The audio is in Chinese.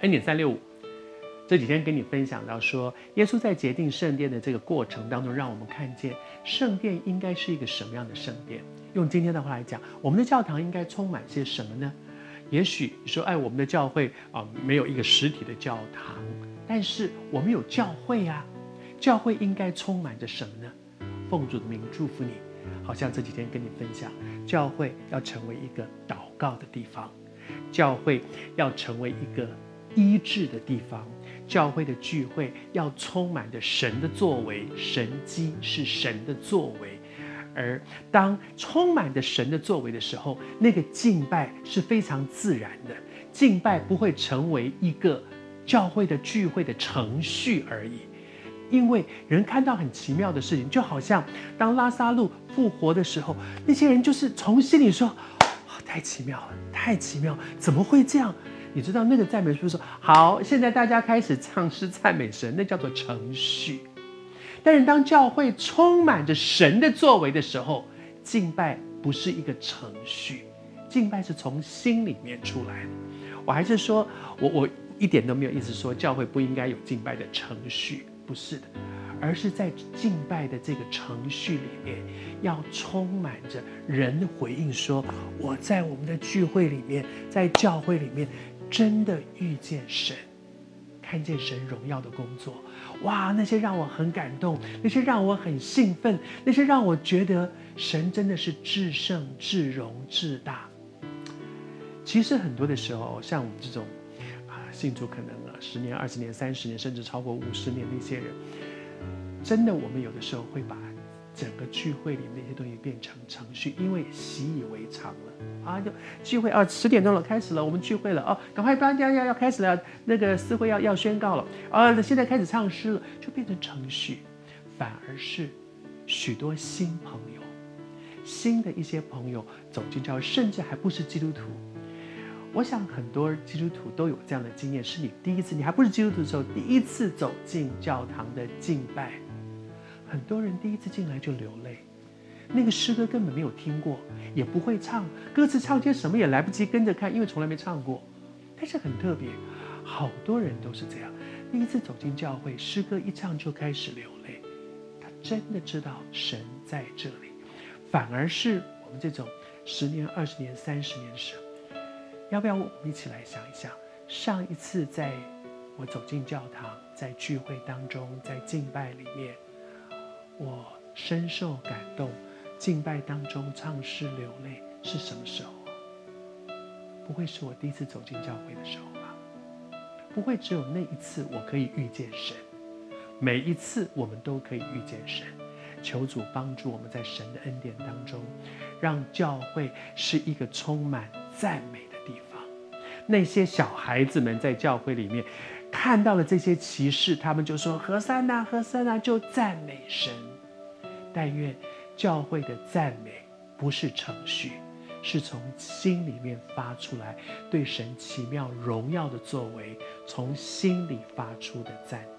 恩典三六五，这几天跟你分享到说，耶稣在洁净圣殿的这个过程当中，让我们看见圣殿应该是一个什么样的圣殿。用今天的话来讲，我们的教堂应该充满些什么呢？也许你说，哎，我们的教会啊，没有一个实体的教堂，但是我们有教会啊。教会应该充满着什么呢？奉主的名祝福你，好像这几天跟你分享，教会要成为一个祷告的地方，教会要成为一个医治的地方，教会的聚会要充满着神的作为，神迹是神的作为，而当充满着神的作为的时候，那个敬拜是非常自然的，敬拜不会成为一个教会的聚会的程序而已。因为人看到很奇妙的事情，就好像当拉撒路复活的时候，那些人就是从心里说：“哦，太奇妙了，太奇妙，怎么会这样？”你知道那个赞美书说：“好，现在大家开始唱诗赞美神，那叫做程序。”但是当教会充满着神的作为的时候，敬拜不是一个程序，敬拜是从心里面出来的。我还是说，我我一点都没有意思说教会不应该有敬拜的程序。不是的，而是在敬拜的这个程序里面，要充满着人回应，说我在我们的聚会里面，在教会里面，真的遇见神，看见神荣耀的工作，哇，那些让我很感动，那些让我很兴奋，那些让我觉得神真的是至圣、至荣、至大。其实很多的时候，像我们这种啊。信主可能啊，十年、二十年、三十年，甚至超过五十年，那些人，真的，我们有的时候会把整个聚会里那些东西变成程序，因为习以为常了啊，就聚会啊，十点钟了，开始了，我们聚会了哦，赶快，大家要要开始了，那个司会要要宣告了啊，现在开始唱诗了，就变成程序，反而是许多新朋友，新的一些朋友走进教会，甚至还不是基督徒。我想很多基督徒都有这样的经验，是你第一次，你还不是基督徒的时候，第一次走进教堂的敬拜，很多人第一次进来就流泪，那个诗歌根本没有听过，也不会唱，歌词唱些什么也来不及跟着看，因为从来没唱过。但是很特别，好多人都是这样，第一次走进教会，诗歌一唱就开始流泪，他真的知道神在这里，反而是我们这种十年、二十年、三十年的时候。要不要我们一起来想一想？上一次在我走进教堂，在聚会当中，在敬拜里面，我深受感动，敬拜当中唱诗流泪是什么时候啊？不会是我第一次走进教会的时候吧？不会只有那一次我可以遇见神，每一次我们都可以遇见神。求主帮助我们在神的恩典当中，让教会是一个充满赞美的地方。那些小孩子们在教会里面看到了这些奇事，他们就说：“何塞纳，何塞纳，就赞美神。”但愿教会的赞美不是程序，是从心里面发出来，对神奇妙荣耀的作为，从心里发出的赞美。